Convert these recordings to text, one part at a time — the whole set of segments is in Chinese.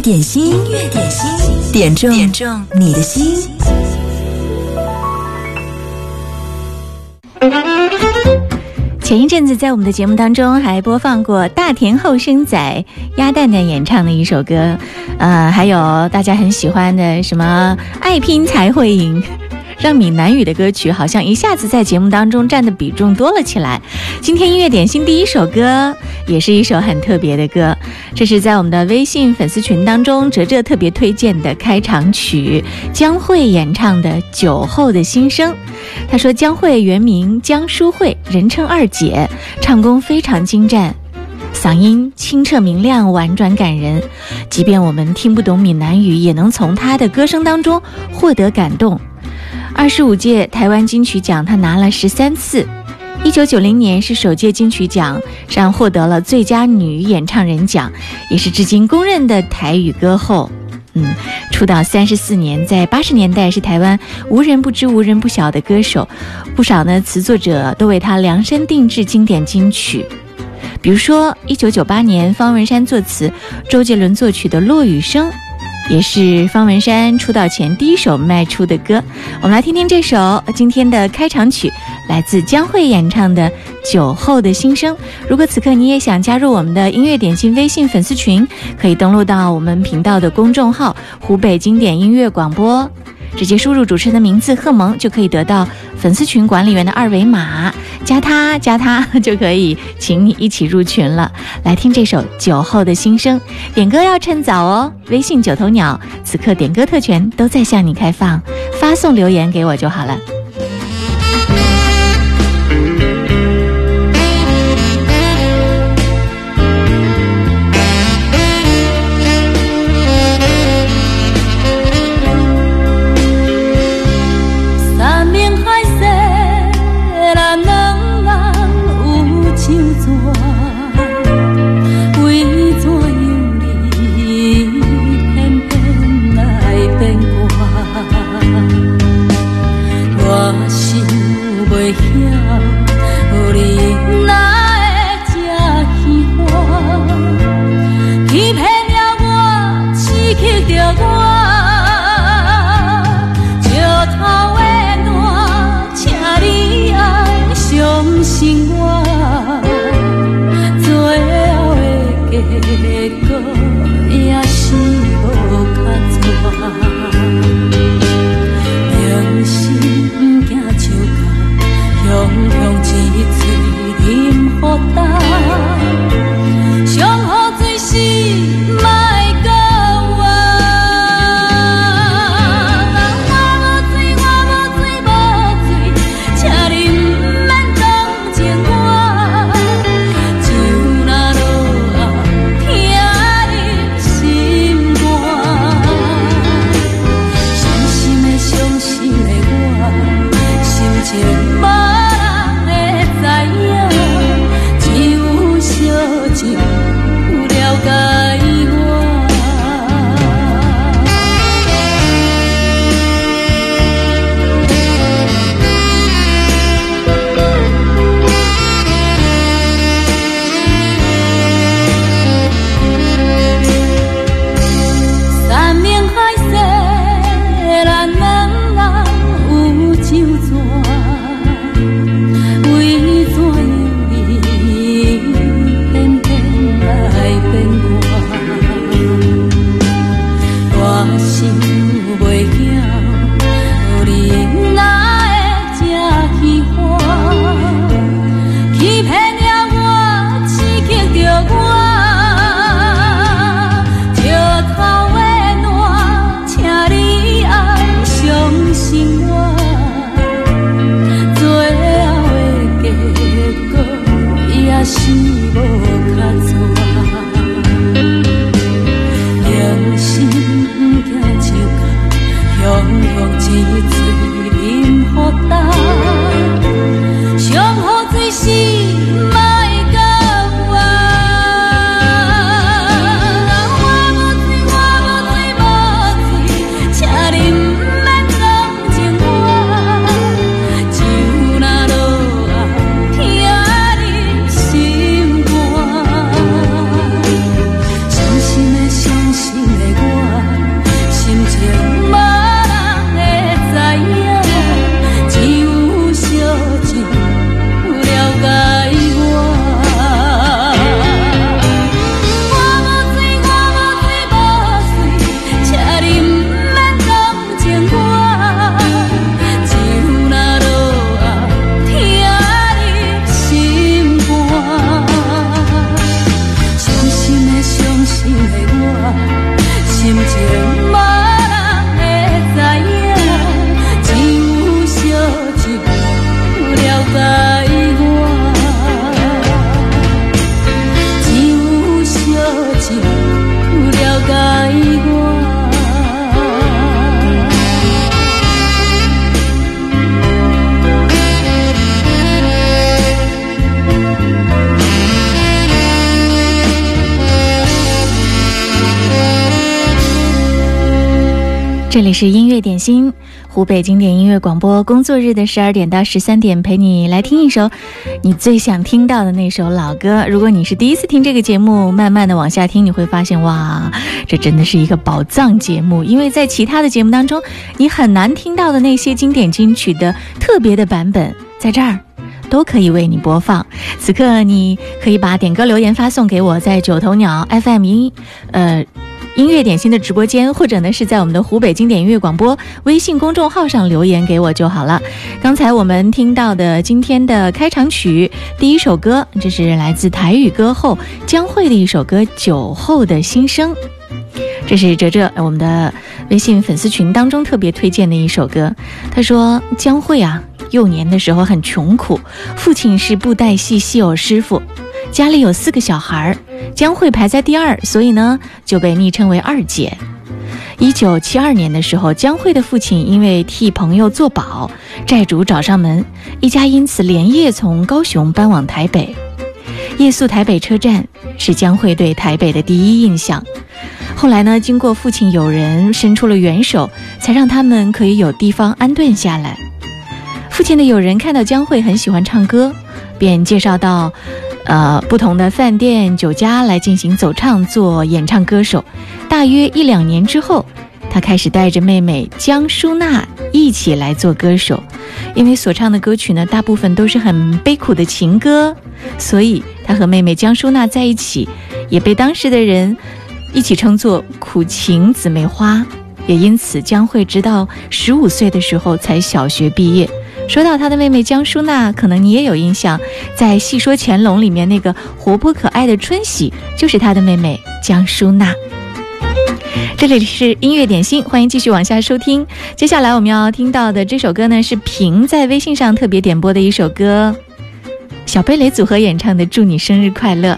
点心，音乐点心，点中点中你的心。前一阵子在我们的节目当中还播放过大田后生仔鸭蛋蛋演唱的一首歌，呃，还有大家很喜欢的什么“爱拼才会赢”。让闽南语的歌曲好像一下子在节目当中占的比重多了起来。今天音乐点心第一首歌也是一首很特别的歌，这是在我们的微信粉丝群当中哲哲特别推荐的开场曲，江蕙演唱的《酒后的心声》。他说江蕙原名江淑慧，人称二姐，唱功非常精湛，嗓音清澈明亮、婉转感人，即便我们听不懂闽南语，也能从她的歌声当中获得感动。二十五届台湾金曲奖，他拿了十三次。一九九零年是首届金曲奖上获得了最佳女演唱人奖，也是至今公认的台语歌后。嗯，出道三十四年，在八十年代是台湾无人不知、无人不晓的歌手，不少呢词作者都为他量身定制经典金曲。比如说，一九九八年方文山作词、周杰伦作曲的《落雨声》。也是方文山出道前第一首卖出的歌，我们来听听这首今天的开场曲，来自江蕙演唱的《酒后的心声》。如果此刻你也想加入我们的音乐点心微信粉丝群，可以登录到我们频道的公众号“湖北经典音乐广播”。直接输入主持人的名字贺萌，就可以得到粉丝群管理员的二维码，加他加他 就可以，请你一起入群了。来听这首《酒后的心声》，点歌要趁早哦。微信九头鸟此刻点歌特权都在向你开放，发送留言给我就好了。这里是音乐点心，湖北经典音乐广播，工作日的十二点到十三点，陪你来听一首你最想听到的那首老歌。如果你是第一次听这个节目，慢慢的往下听，你会发现，哇，这真的是一个宝藏节目，因为在其他的节目当中，你很难听到的那些经典金曲的特别的版本，在这儿。都可以为你播放。此刻，你可以把点歌留言发送给我，在九头鸟 FM 一，呃。音乐点心的直播间，或者呢是在我们的湖北经典音乐广播微信公众号上留言给我就好了。刚才我们听到的今天的开场曲，第一首歌，这是来自台语歌后江蕙的一首歌《酒后的心声》，这是哲哲我们的微信粉丝群当中特别推荐的一首歌。他说江蕙啊，幼年的时候很穷苦，父亲是布袋戏戏偶师傅。家里有四个小孩儿，江蕙排在第二，所以呢就被昵称为二姐。一九七二年的时候，江蕙的父亲因为替朋友做保，债主找上门，一家因此连夜从高雄搬往台北。夜宿台北车站是江蕙对台北的第一印象。后来呢，经过父亲友人伸出了援手，才让他们可以有地方安顿下来。父亲的友人看到江蕙很喜欢唱歌，便介绍到。呃，不同的饭店、酒家来进行走唱，做演唱歌手。大约一两年之后，他开始带着妹妹江淑娜一起来做歌手。因为所唱的歌曲呢，大部分都是很悲苦的情歌，所以他和妹妹江淑娜在一起，也被当时的人一起称作“苦情姊妹花”。也因此，江蕙直到十五岁的时候才小学毕业。说到他的妹妹江淑娜，可能你也有印象，在《戏说乾隆》里面那个活泼可爱的春喜，就是他的妹妹江淑娜。这里是音乐点心，欢迎继续往下收听。接下来我们要听到的这首歌呢，是平在微信上特别点播的一首歌，小贝雷组合演唱的《祝你生日快乐》。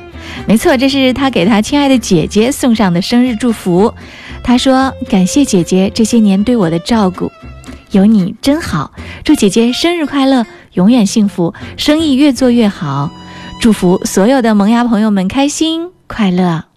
没错，这是他给他亲爱的姐姐送上的生日祝福。他说：“感谢姐姐这些年对我的照顾。”有你真好，祝姐姐生日快乐，永远幸福，生意越做越好，祝福所有的萌芽朋友们开心快乐。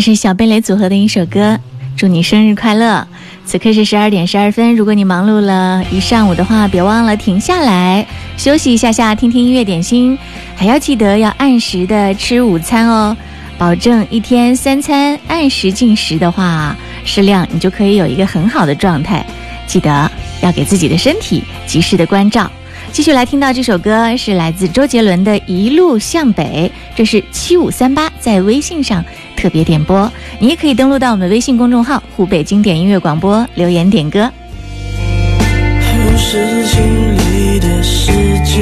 这是小贝雷组合的一首歌，祝你生日快乐！此刻是十二点十二分，如果你忙碌了一上午的话，别忘了停下来休息一下下，听听音乐点心，还要记得要按时的吃午餐哦。保证一天三餐按时进食的话，适量你就可以有一个很好的状态。记得要给自己的身体及时的关照。继续来听到这首歌，是来自周杰伦的《一路向北》，这是七五三八在微信上特别点播。你也可以登录到我们微信公众号“湖北经典音乐广播”，留言点歌。后视镜里的世界，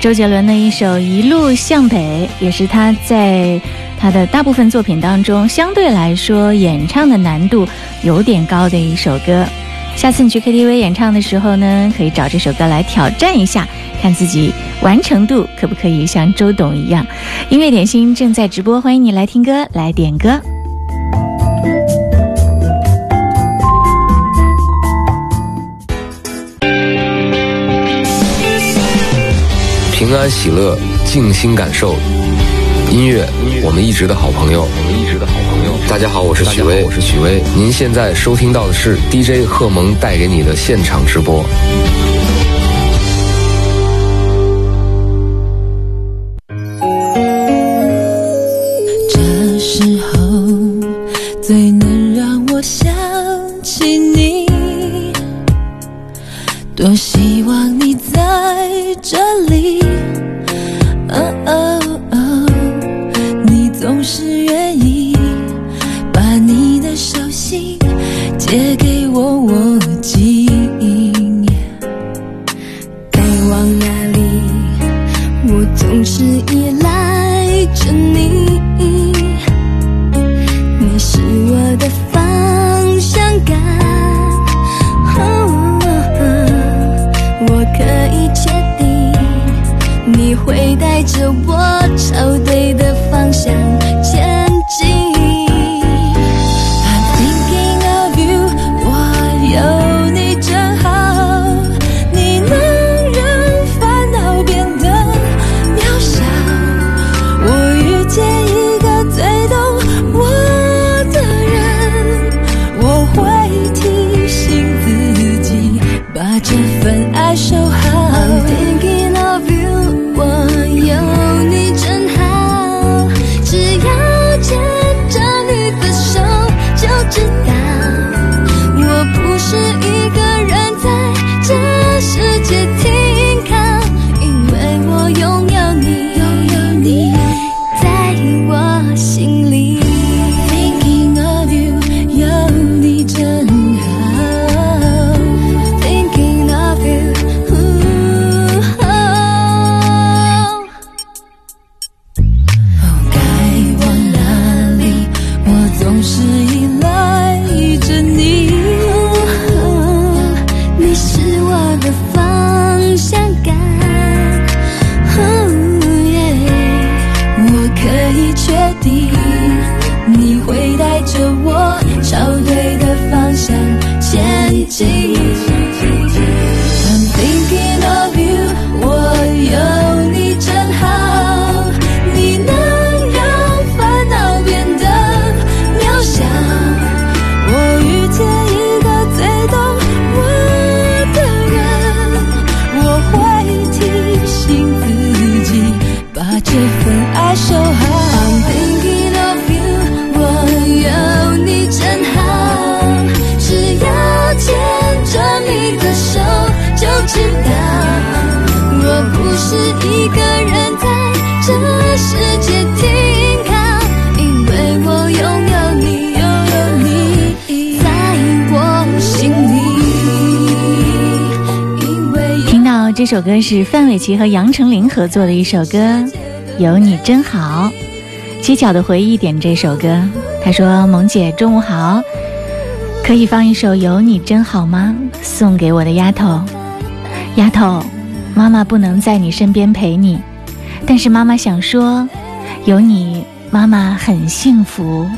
周杰伦的一首《一路向北》，也是他在他的大部分作品当中相对来说演唱的难度有点高的一首歌。下次你去 KTV 演唱的时候呢，可以找这首歌来挑战一下，看自己完成度可不可以像周董一样。音乐点心正在直播，欢迎你来听歌，来点歌。平安喜乐，静心感受音乐。我们一直的好朋友，我们一直的好朋友。大家好，我是许巍，我是许巍。您现在收听到的是 DJ 贺蒙带给你的现场直播。这天这首歌是范玮琪和杨丞琳合作的一首歌有你真好。街角的回忆点这首歌他说萌姐中午好。可以放一首有你真好吗？送给我的丫头。丫头妈妈不能在你身边陪你。但是妈妈想说有你妈妈很幸福。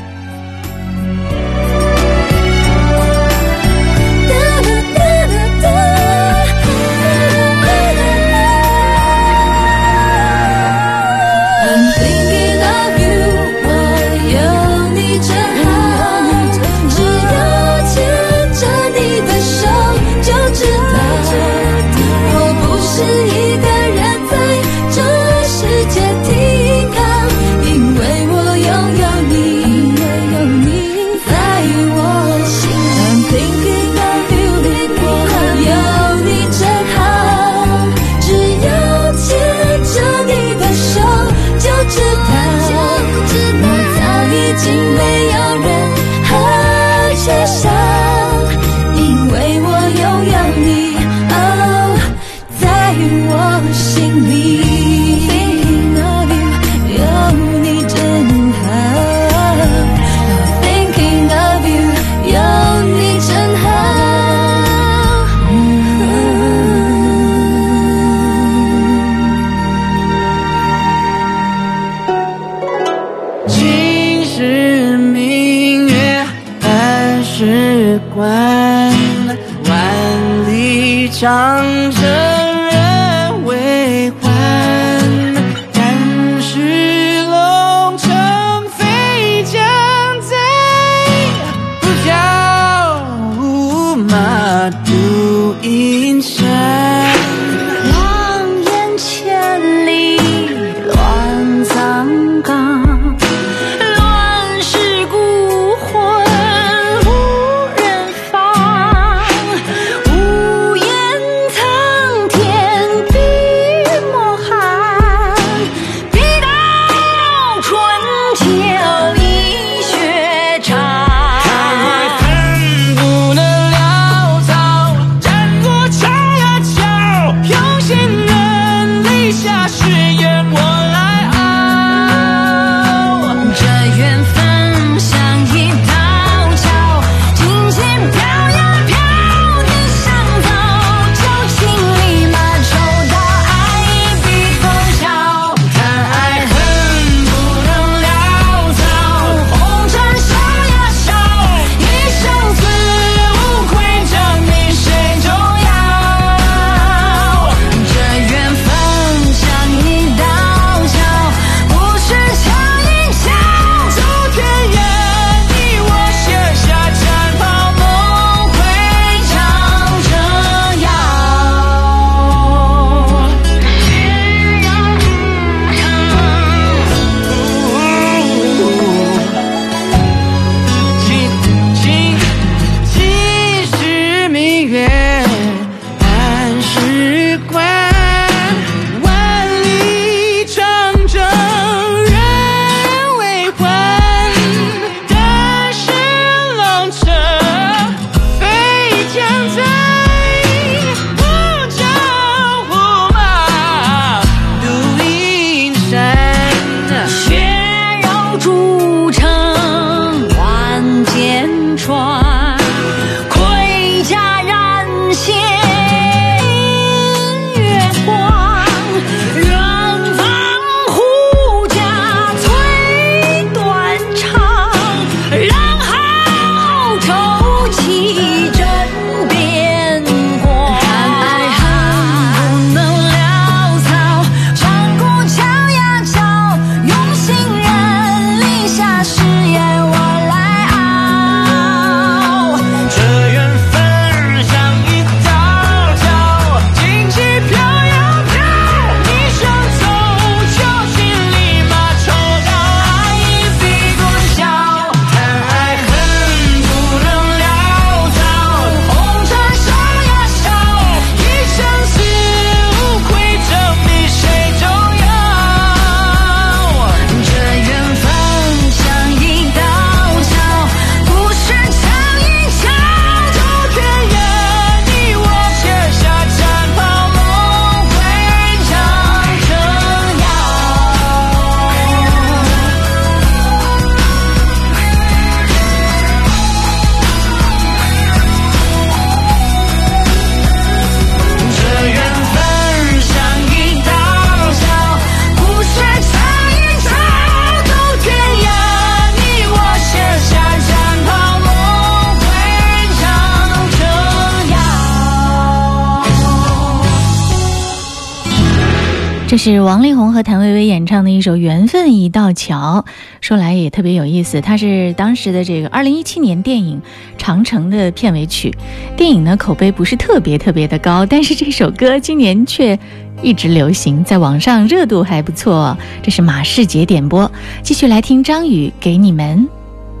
这是王力宏和谭维维演唱的一首《缘分一道桥》，说来也特别有意思。它是当时的这个二零一七年电影《长城》的片尾曲。电影呢口碑不是特别特别的高，但是这首歌今年却一直流行，在网上热度还不错。这是马世杰点播，继续来听张宇给你们。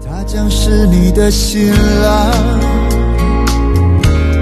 他将是你的新郎，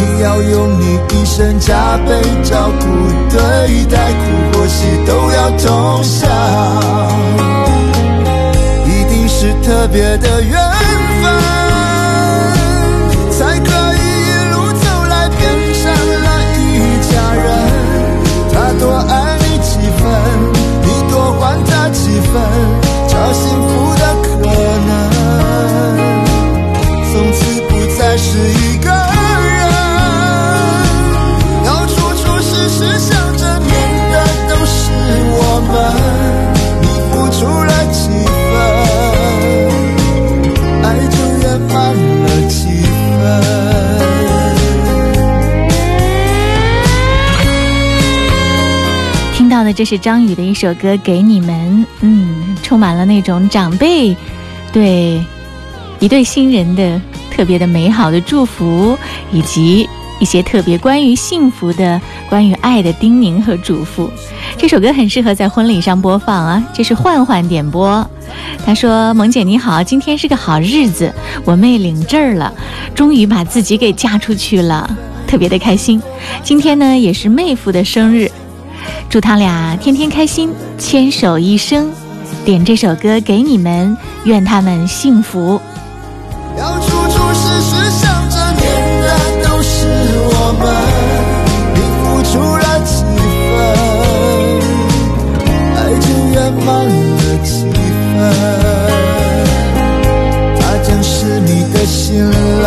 你要用你一生加倍照顾对待，苦或喜都要同享，一定是特别的缘分，才可以一路走来变成了一家人。他多爱你几分，你多还他几分，找幸福的可能，从此不再是一个这是张宇的一首歌《给你们》，嗯，充满了那种长辈对一对新人的特别的美好的祝福，以及一些特别关于幸福的、关于爱的叮咛和嘱咐。这首歌很适合在婚礼上播放啊！这是焕焕点播，他说：“萌姐你好，今天是个好日子，我妹领证了，终于把自己给嫁出去了，特别的开心。今天呢也是妹夫的生日。”祝他俩天天开心，牵手一生。点这首歌给你们，愿他们幸福。要处处时时想着念的都是我们，你付出了几分，爱就圆满了几分。他将是你的新郎，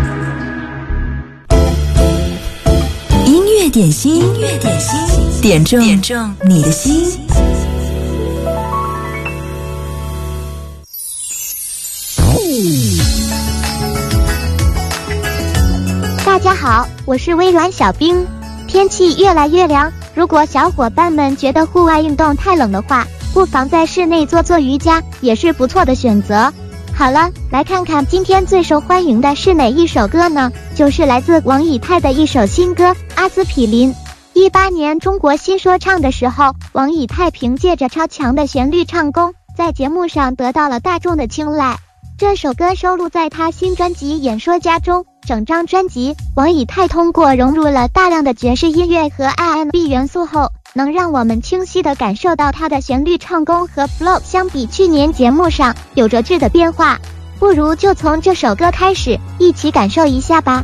点心，音乐点心，点中点中你的心。大家好，我是微软小冰。天气越来越凉，如果小伙伴们觉得户外运动太冷的话，不妨在室内做做瑜伽，也是不错的选择。好了，来看看今天最受欢迎的是哪一首歌呢？就是来自王以太的一首新歌《阿司匹林》。一八年中国新说唱的时候，王以太凭借着超强的旋律唱功，在节目上得到了大众的青睐。这首歌收录在他新专辑《演说家》中。整张专辑，王以太通过融入了大量的爵士音乐和 R&B 元素后，能让我们清晰地感受到他的旋律唱功和 flow 相比去年节目上有着质的变化。不如就从这首歌开始，一起感受一下吧。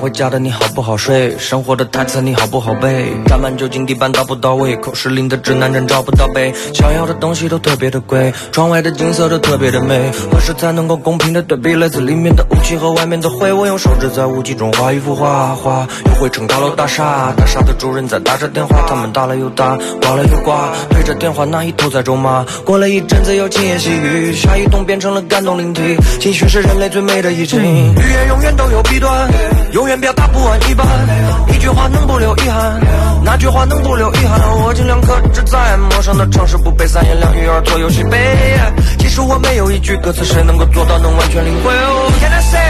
回家的你好不好睡？生活的台词你好不好背？沾满酒精地板到不到位？口是零的指南针找不到北。想要的东西都特别的贵，窗外的景色都特别的美。何时才能够公平的对比来自里面的雾气和外面的灰？我用手指在雾气中画一幅画，画又绘成高楼大厦。大厦的主人在打着电话，他们打了又打，挂了又挂，对着电话那一头在咒骂。过了一阵子又轻言细语，下一动变成了感动灵体。情绪是人类最美的疫情，语言永远都有弊端。永远表达不完一半，一句话能不留遗憾？那句话能不留遗憾？我尽量克制在陌生的城市不被三言两语而左右西北。其实我没有一句歌词，谁能够做到能完全领会 can I say?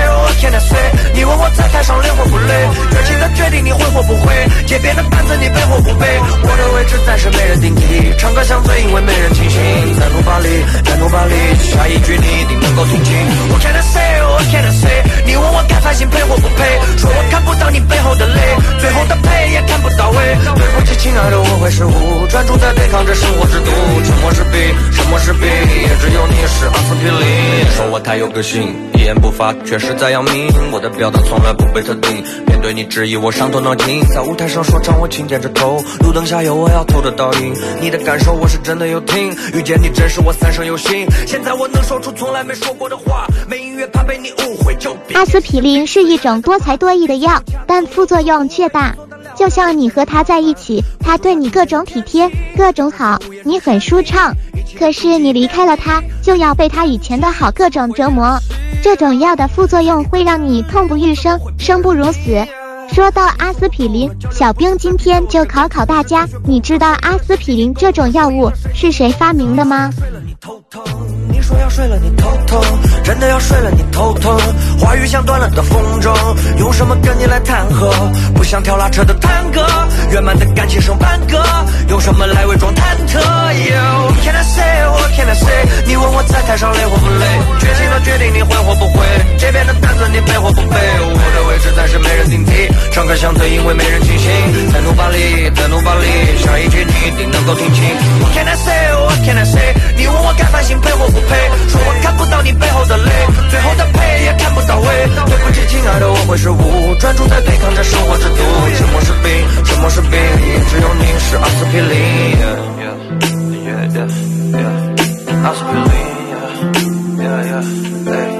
Can I say? 你问我在台上累或不累？热情的决定你会或不会？街边的担子你背或不背？我的位置暂时没人顶替，唱歌像醉，因为没人清醒。在努把力，再努把力，下一句你一定能够听清。What can I say? What can I say? 你问我该发心配或不配？说我看不到你背后的泪，最后的配也看不到尾。对不起，亲爱的，我会失误，专注在对抗着生活之毒。沉默是病，沉默是病，也只有你是阿司匹林。说我太有个性，一言不发，却是在要命。我的表达从来不被特定，面对你质疑，我伤透脑筋。在舞台上说唱，我轻点着头，路灯下有我要偷的倒影。你的感受，我是真的有听，遇见你真是我三生有幸。现在我能说出从来没说过的话，没音乐怕被你误会就别。阿司匹林是一种多才多艺的药，但副作用却大。就像你和他在一起，他对你各种体贴，各种好，你很舒畅。可是你离开了他，就要被他以前的好各种折磨。这种药的副作用会让你痛不欲生，生不如死。说到阿司匹林，小兵今天就考考大家，你知道阿司匹林这种药物是谁发明的吗？睡了你头疼，你说要睡了，你头疼，真的要睡了，你头疼。话语像断了的风筝，用什么跟你来谈和？不像跳拉车的探戈，圆满的感情剩半个，用什么来伪装忐忑 c 你问我在台上累或不累？决心的决定你会或不会？这边的担子你背或不背？我的位置暂时没人顶替，唱歌像醉，因为没人清醒。在努把里，在努把里，下一句你一定能够听清。What can I say, what can I say？你问我该反省配或不配？说我看不到你背后的泪，最后的配也看不到尾。对不起，亲爱的，我会失误，专注在对抗着生活之毒。沉默是病，沉默是病，只有你是阿司匹林。司匹林，yeah yeah yeah，阿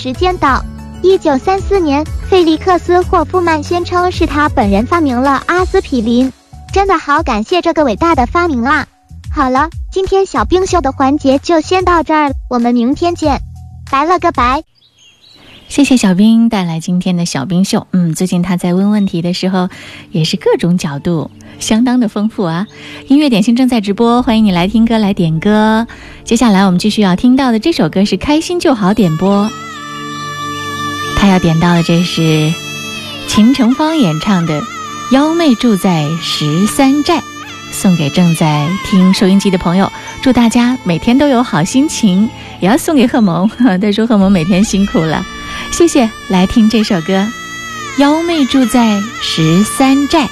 时间到。一九三四年，费利克斯·霍夫曼宣称是他本人发明了阿司匹林，真的好感谢这个伟大的发明啦！好了，今天小兵秀的环节就先到这儿，我们明天见，拜了个拜。谢谢小兵带来今天的小兵秀。嗯，最近他在问问题的时候，也是各种角度相当的丰富啊。音乐点心正在直播，欢迎你来听歌来点歌。接下来我们继续要听到的这首歌是《开心就好》点播，他要点到的这是秦成芳演唱的《幺妹住在十三寨》，送给正在听收音机的朋友，祝大家每天都有好心情。也要送给贺萌，他说贺萌每天辛苦了。谢谢，来听这首歌，《幺妹住在十三寨》。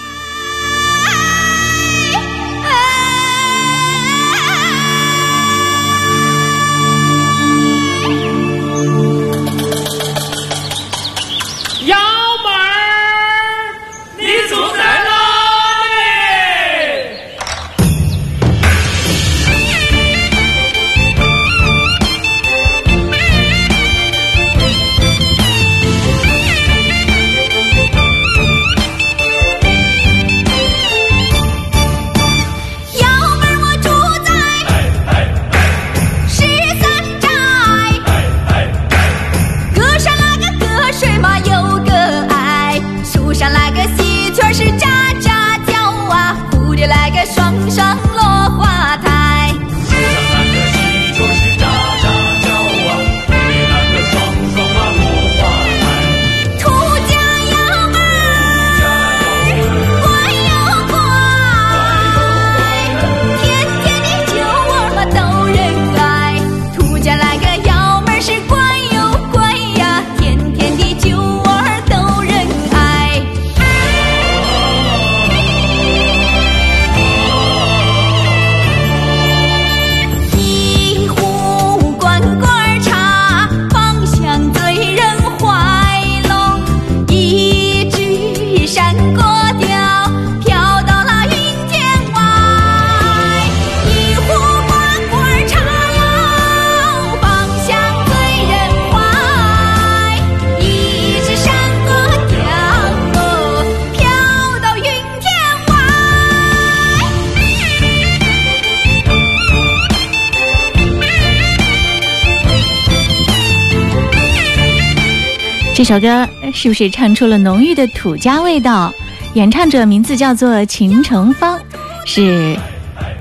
这首歌是不是唱出了浓郁的土家味道？演唱者名字叫做秦成芳，是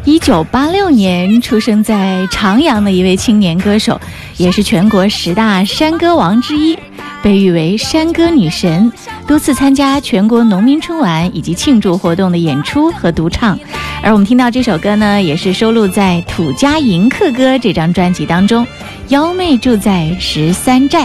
一九八六年出生在长阳的一位青年歌手，也是全国十大山歌王之一，被誉为山歌女神，多次参加全国农民春晚以及庆祝活动的演出和独唱。而我们听到这首歌呢，也是收录在《土家迎客歌》这张专辑当中，《幺妹住在十三寨》。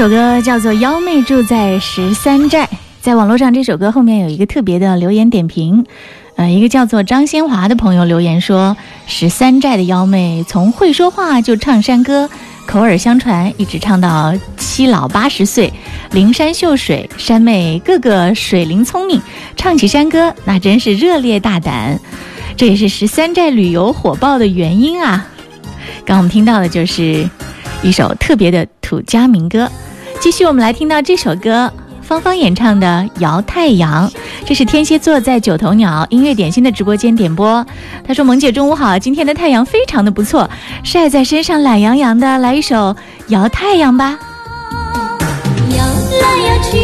首歌叫做《幺妹住在十三寨》，在网络上这首歌后面有一个特别的留言点评，呃，一个叫做张先华的朋友留言说，十三寨的幺妹从会说话就唱山歌，口耳相传，一直唱到七老八十岁，灵山秀水，山妹个个水灵聪明，唱起山歌那真是热烈大胆，这也是十三寨旅游火爆的原因啊。刚我们听到的就是一首特别的土家民歌。继续，我们来听到这首歌，芳芳演唱的《摇太阳》，这是天蝎座在九头鸟音乐点心的直播间点播。他说：“萌姐中午好，今天的太阳非常的不错，晒在身上懒洋洋的，来一首《摇太阳》吧。”摇来摇去，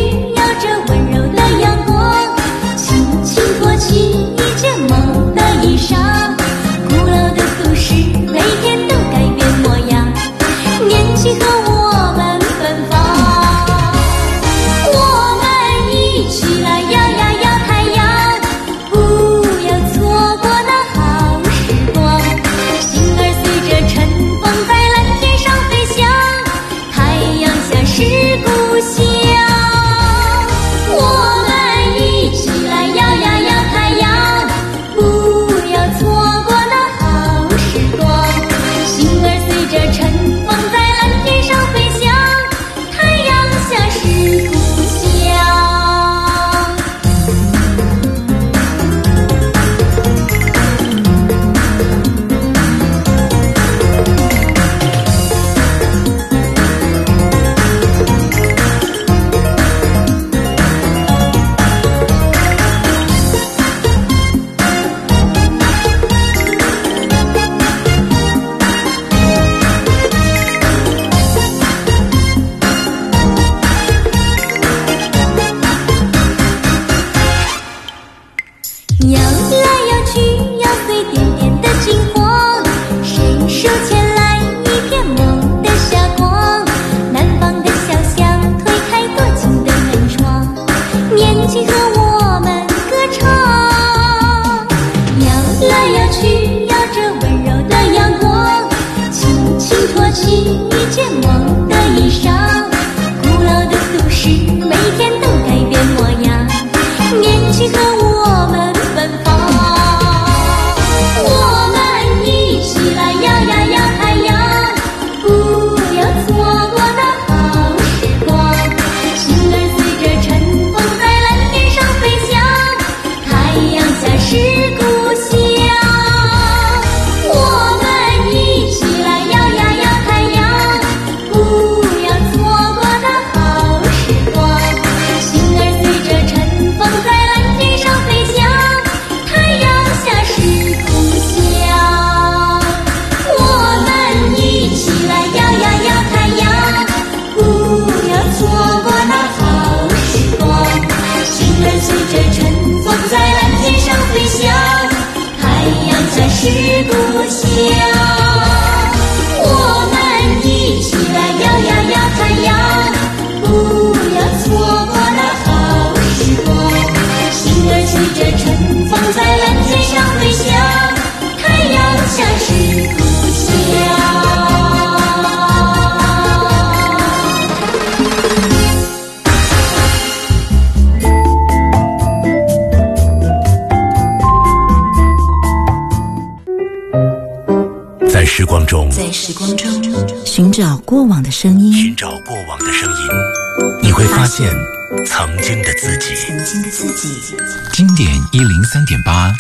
自己。曾经的自己。经典一零三点八，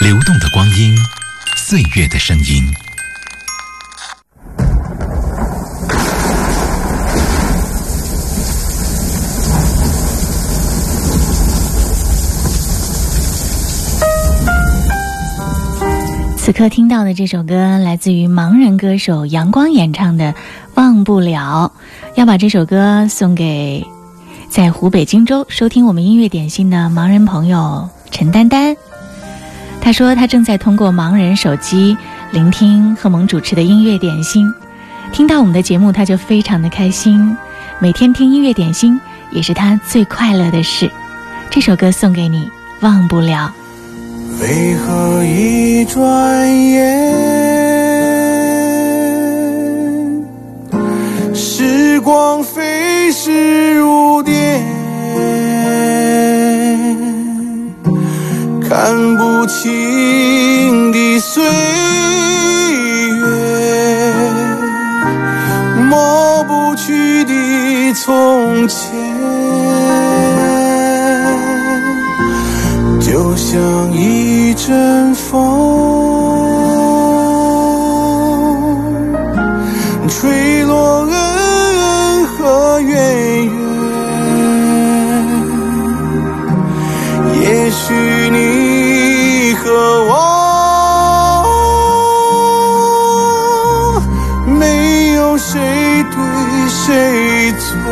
流动的光阴，岁月的声音。此刻听到的这首歌来自于盲人歌手阳光演唱的《忘不了》，要把这首歌送给在湖北荆州收听我们音乐点心的盲人朋友陈丹丹。他说他正在通过盲人手机聆听贺蒙主持的音乐点心，听到我们的节目他就非常的开心。每天听音乐点心也是他最快乐的事。这首歌送给你，忘不了。为何一转眼，时光飞逝如电，看不清的岁月，抹不去的从前。就像一阵风，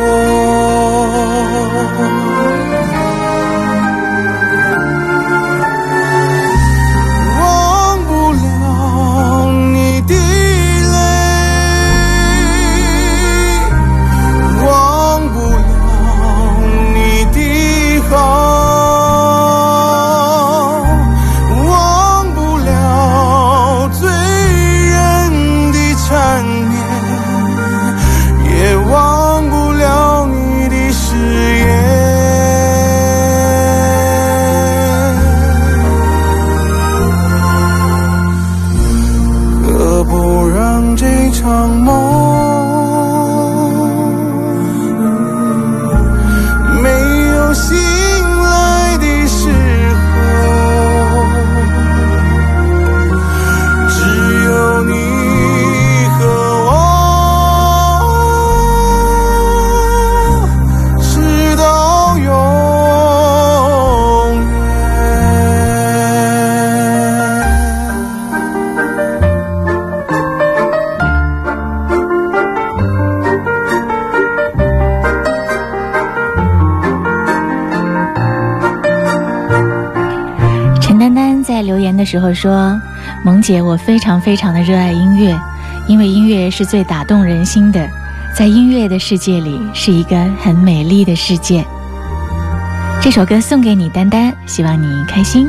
谁时候说：“萌姐，我非常非常的热爱音乐，因为音乐是最打动人心的，在音乐的世界里是一个很美丽的世界。”这首歌送给你，丹丹，希望你开心。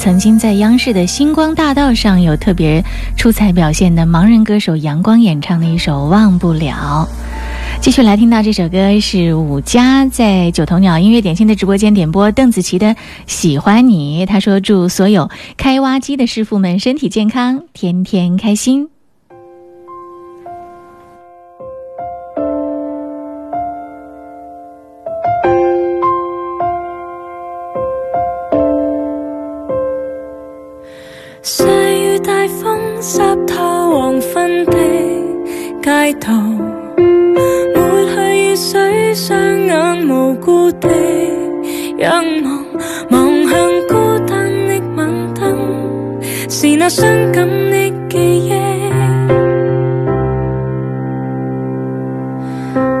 曾经在央视的星光大道上有特别出彩表现的盲人歌手阳光演唱的一首《忘不了》。继续来听到这首歌是武佳在九头鸟音乐点心的直播间点播邓紫棋的《喜欢你》，他说祝所有开挖机的师傅们身体健康，天天开心。抹去雨水，雙眼無辜地仰望，望向孤單的晚燈，是那傷感的記憶，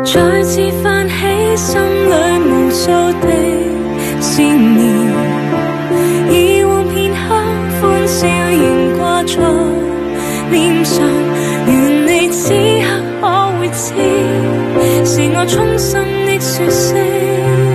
再次泛起心里無數的思念。以往片刻歡笑仍掛在脸上，是我衷心的说声。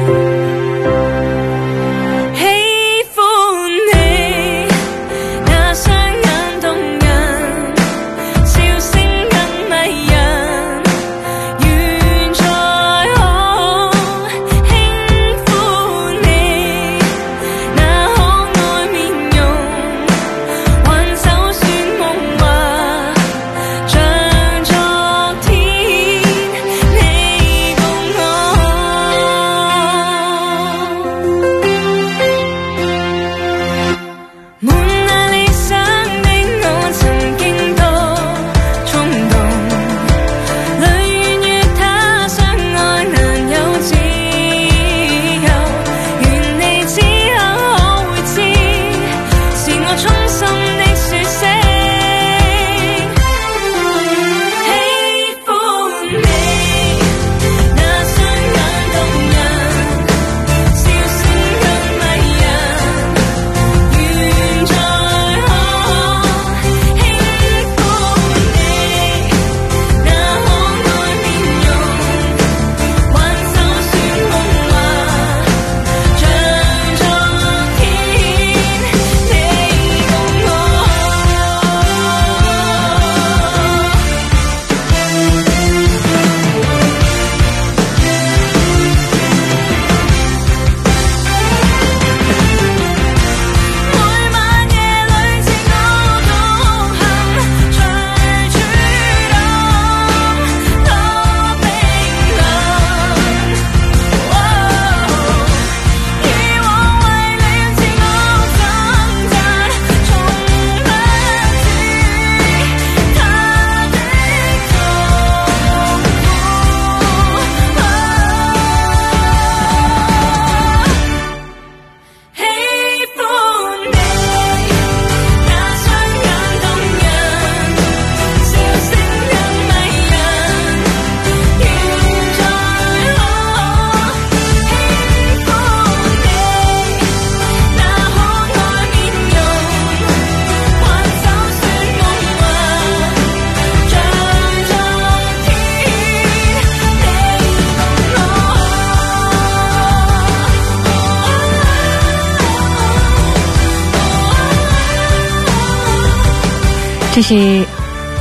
这是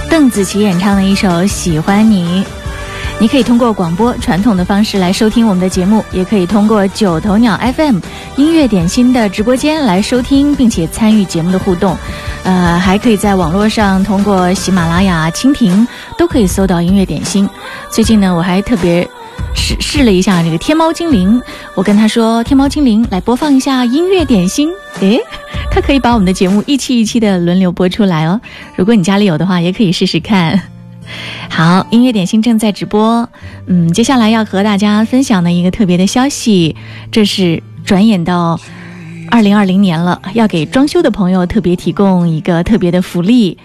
邓紫棋演唱的一首《喜欢你》。你可以通过广播传统的方式来收听我们的节目，也可以通过九头鸟 FM 音乐点心的直播间来收听，并且参与节目的互动。呃，还可以在网络上通过喜马拉雅、蜻蜓都可以搜到音乐点心。最近呢，我还特别试试了一下这个天猫精灵，我跟他说：“天猫精灵，来播放一下音乐点心。”诶，它可以把我们的节目一期一期的轮流播出来哦。如果你家里有的话，也可以试试看。好，音乐点心正在直播。嗯，接下来要和大家分享的一个特别的消息，这是转眼到二零二零年了，要给装修的朋友特别提供一个特别的福利。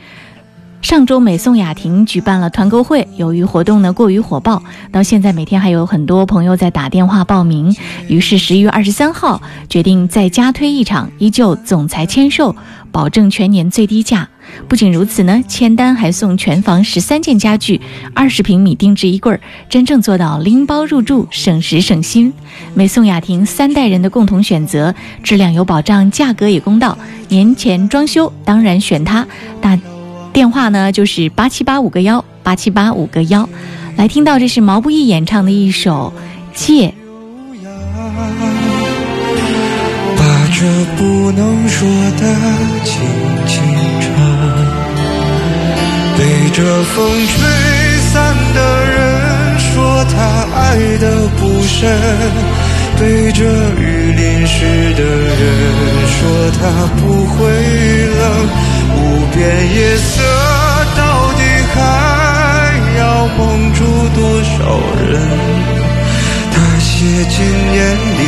上周美颂雅婷举办了团购会，由于活动呢过于火爆，到现在每天还有很多朋友在打电话报名。于是十一月二十三号决定再加推一场，依旧总裁签售，保证全年最低价。不仅如此呢，签单还送全房十三件家具、二十平米定制衣柜，真正做到拎包入住，省时省心。美颂雅婷三代人的共同选择，质量有保障，价格也公道。年前装修当然选它。大电话呢就是八七八五个幺八七八五个幺。来听到这是毛不易演唱的一首《借》。把这不能说的轻轻唱，被这风吹散的人说他爱的不深，被这雨淋湿的人说他不会冷。无边夜色到底还要蒙住多少人？他写进眼里，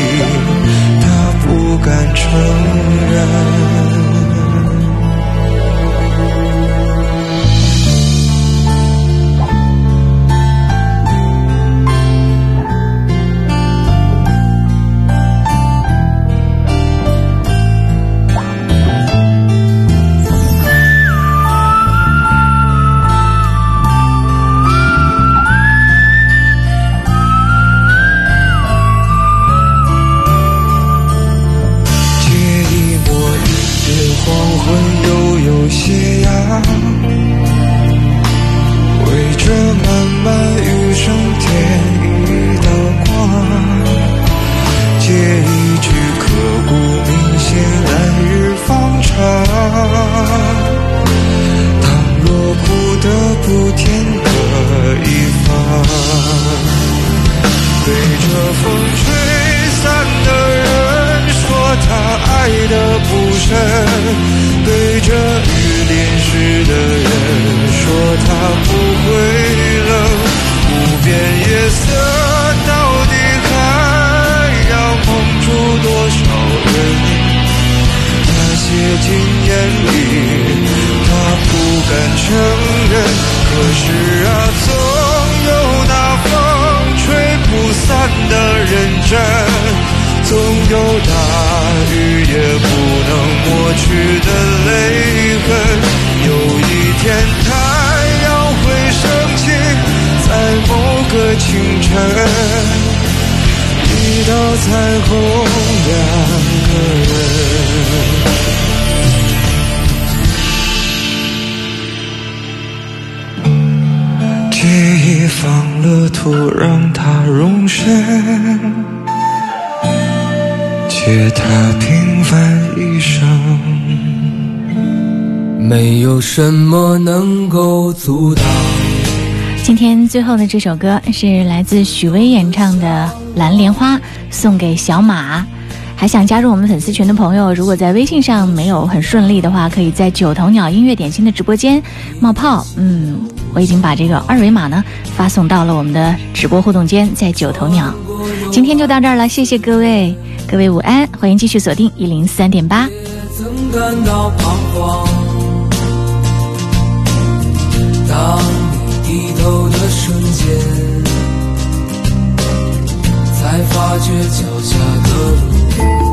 他不敢承认。写进眼里，他不敢承认。可是啊，总有那风吹不散的认真，总有大雨也不能抹去的泪痕。有一天，太阳会升起，在某个清晨，一道彩虹，两个人。一方乐土，让它容身；借他平凡一生。没有什么能够阻挡。今天最后的这首歌是来自许巍演唱的《蓝莲花》，送给小马。还想加入我们粉丝群的朋友，如果在微信上没有很顺利的话，可以在九头鸟音乐点心的直播间冒泡。嗯，我已经把这个二维码呢发送到了我们的直播互动间，在九头鸟。今天就到这儿了，谢谢各位，各位午安，欢迎继续锁定一零三点八。当你低头的瞬间，才发觉脚下的路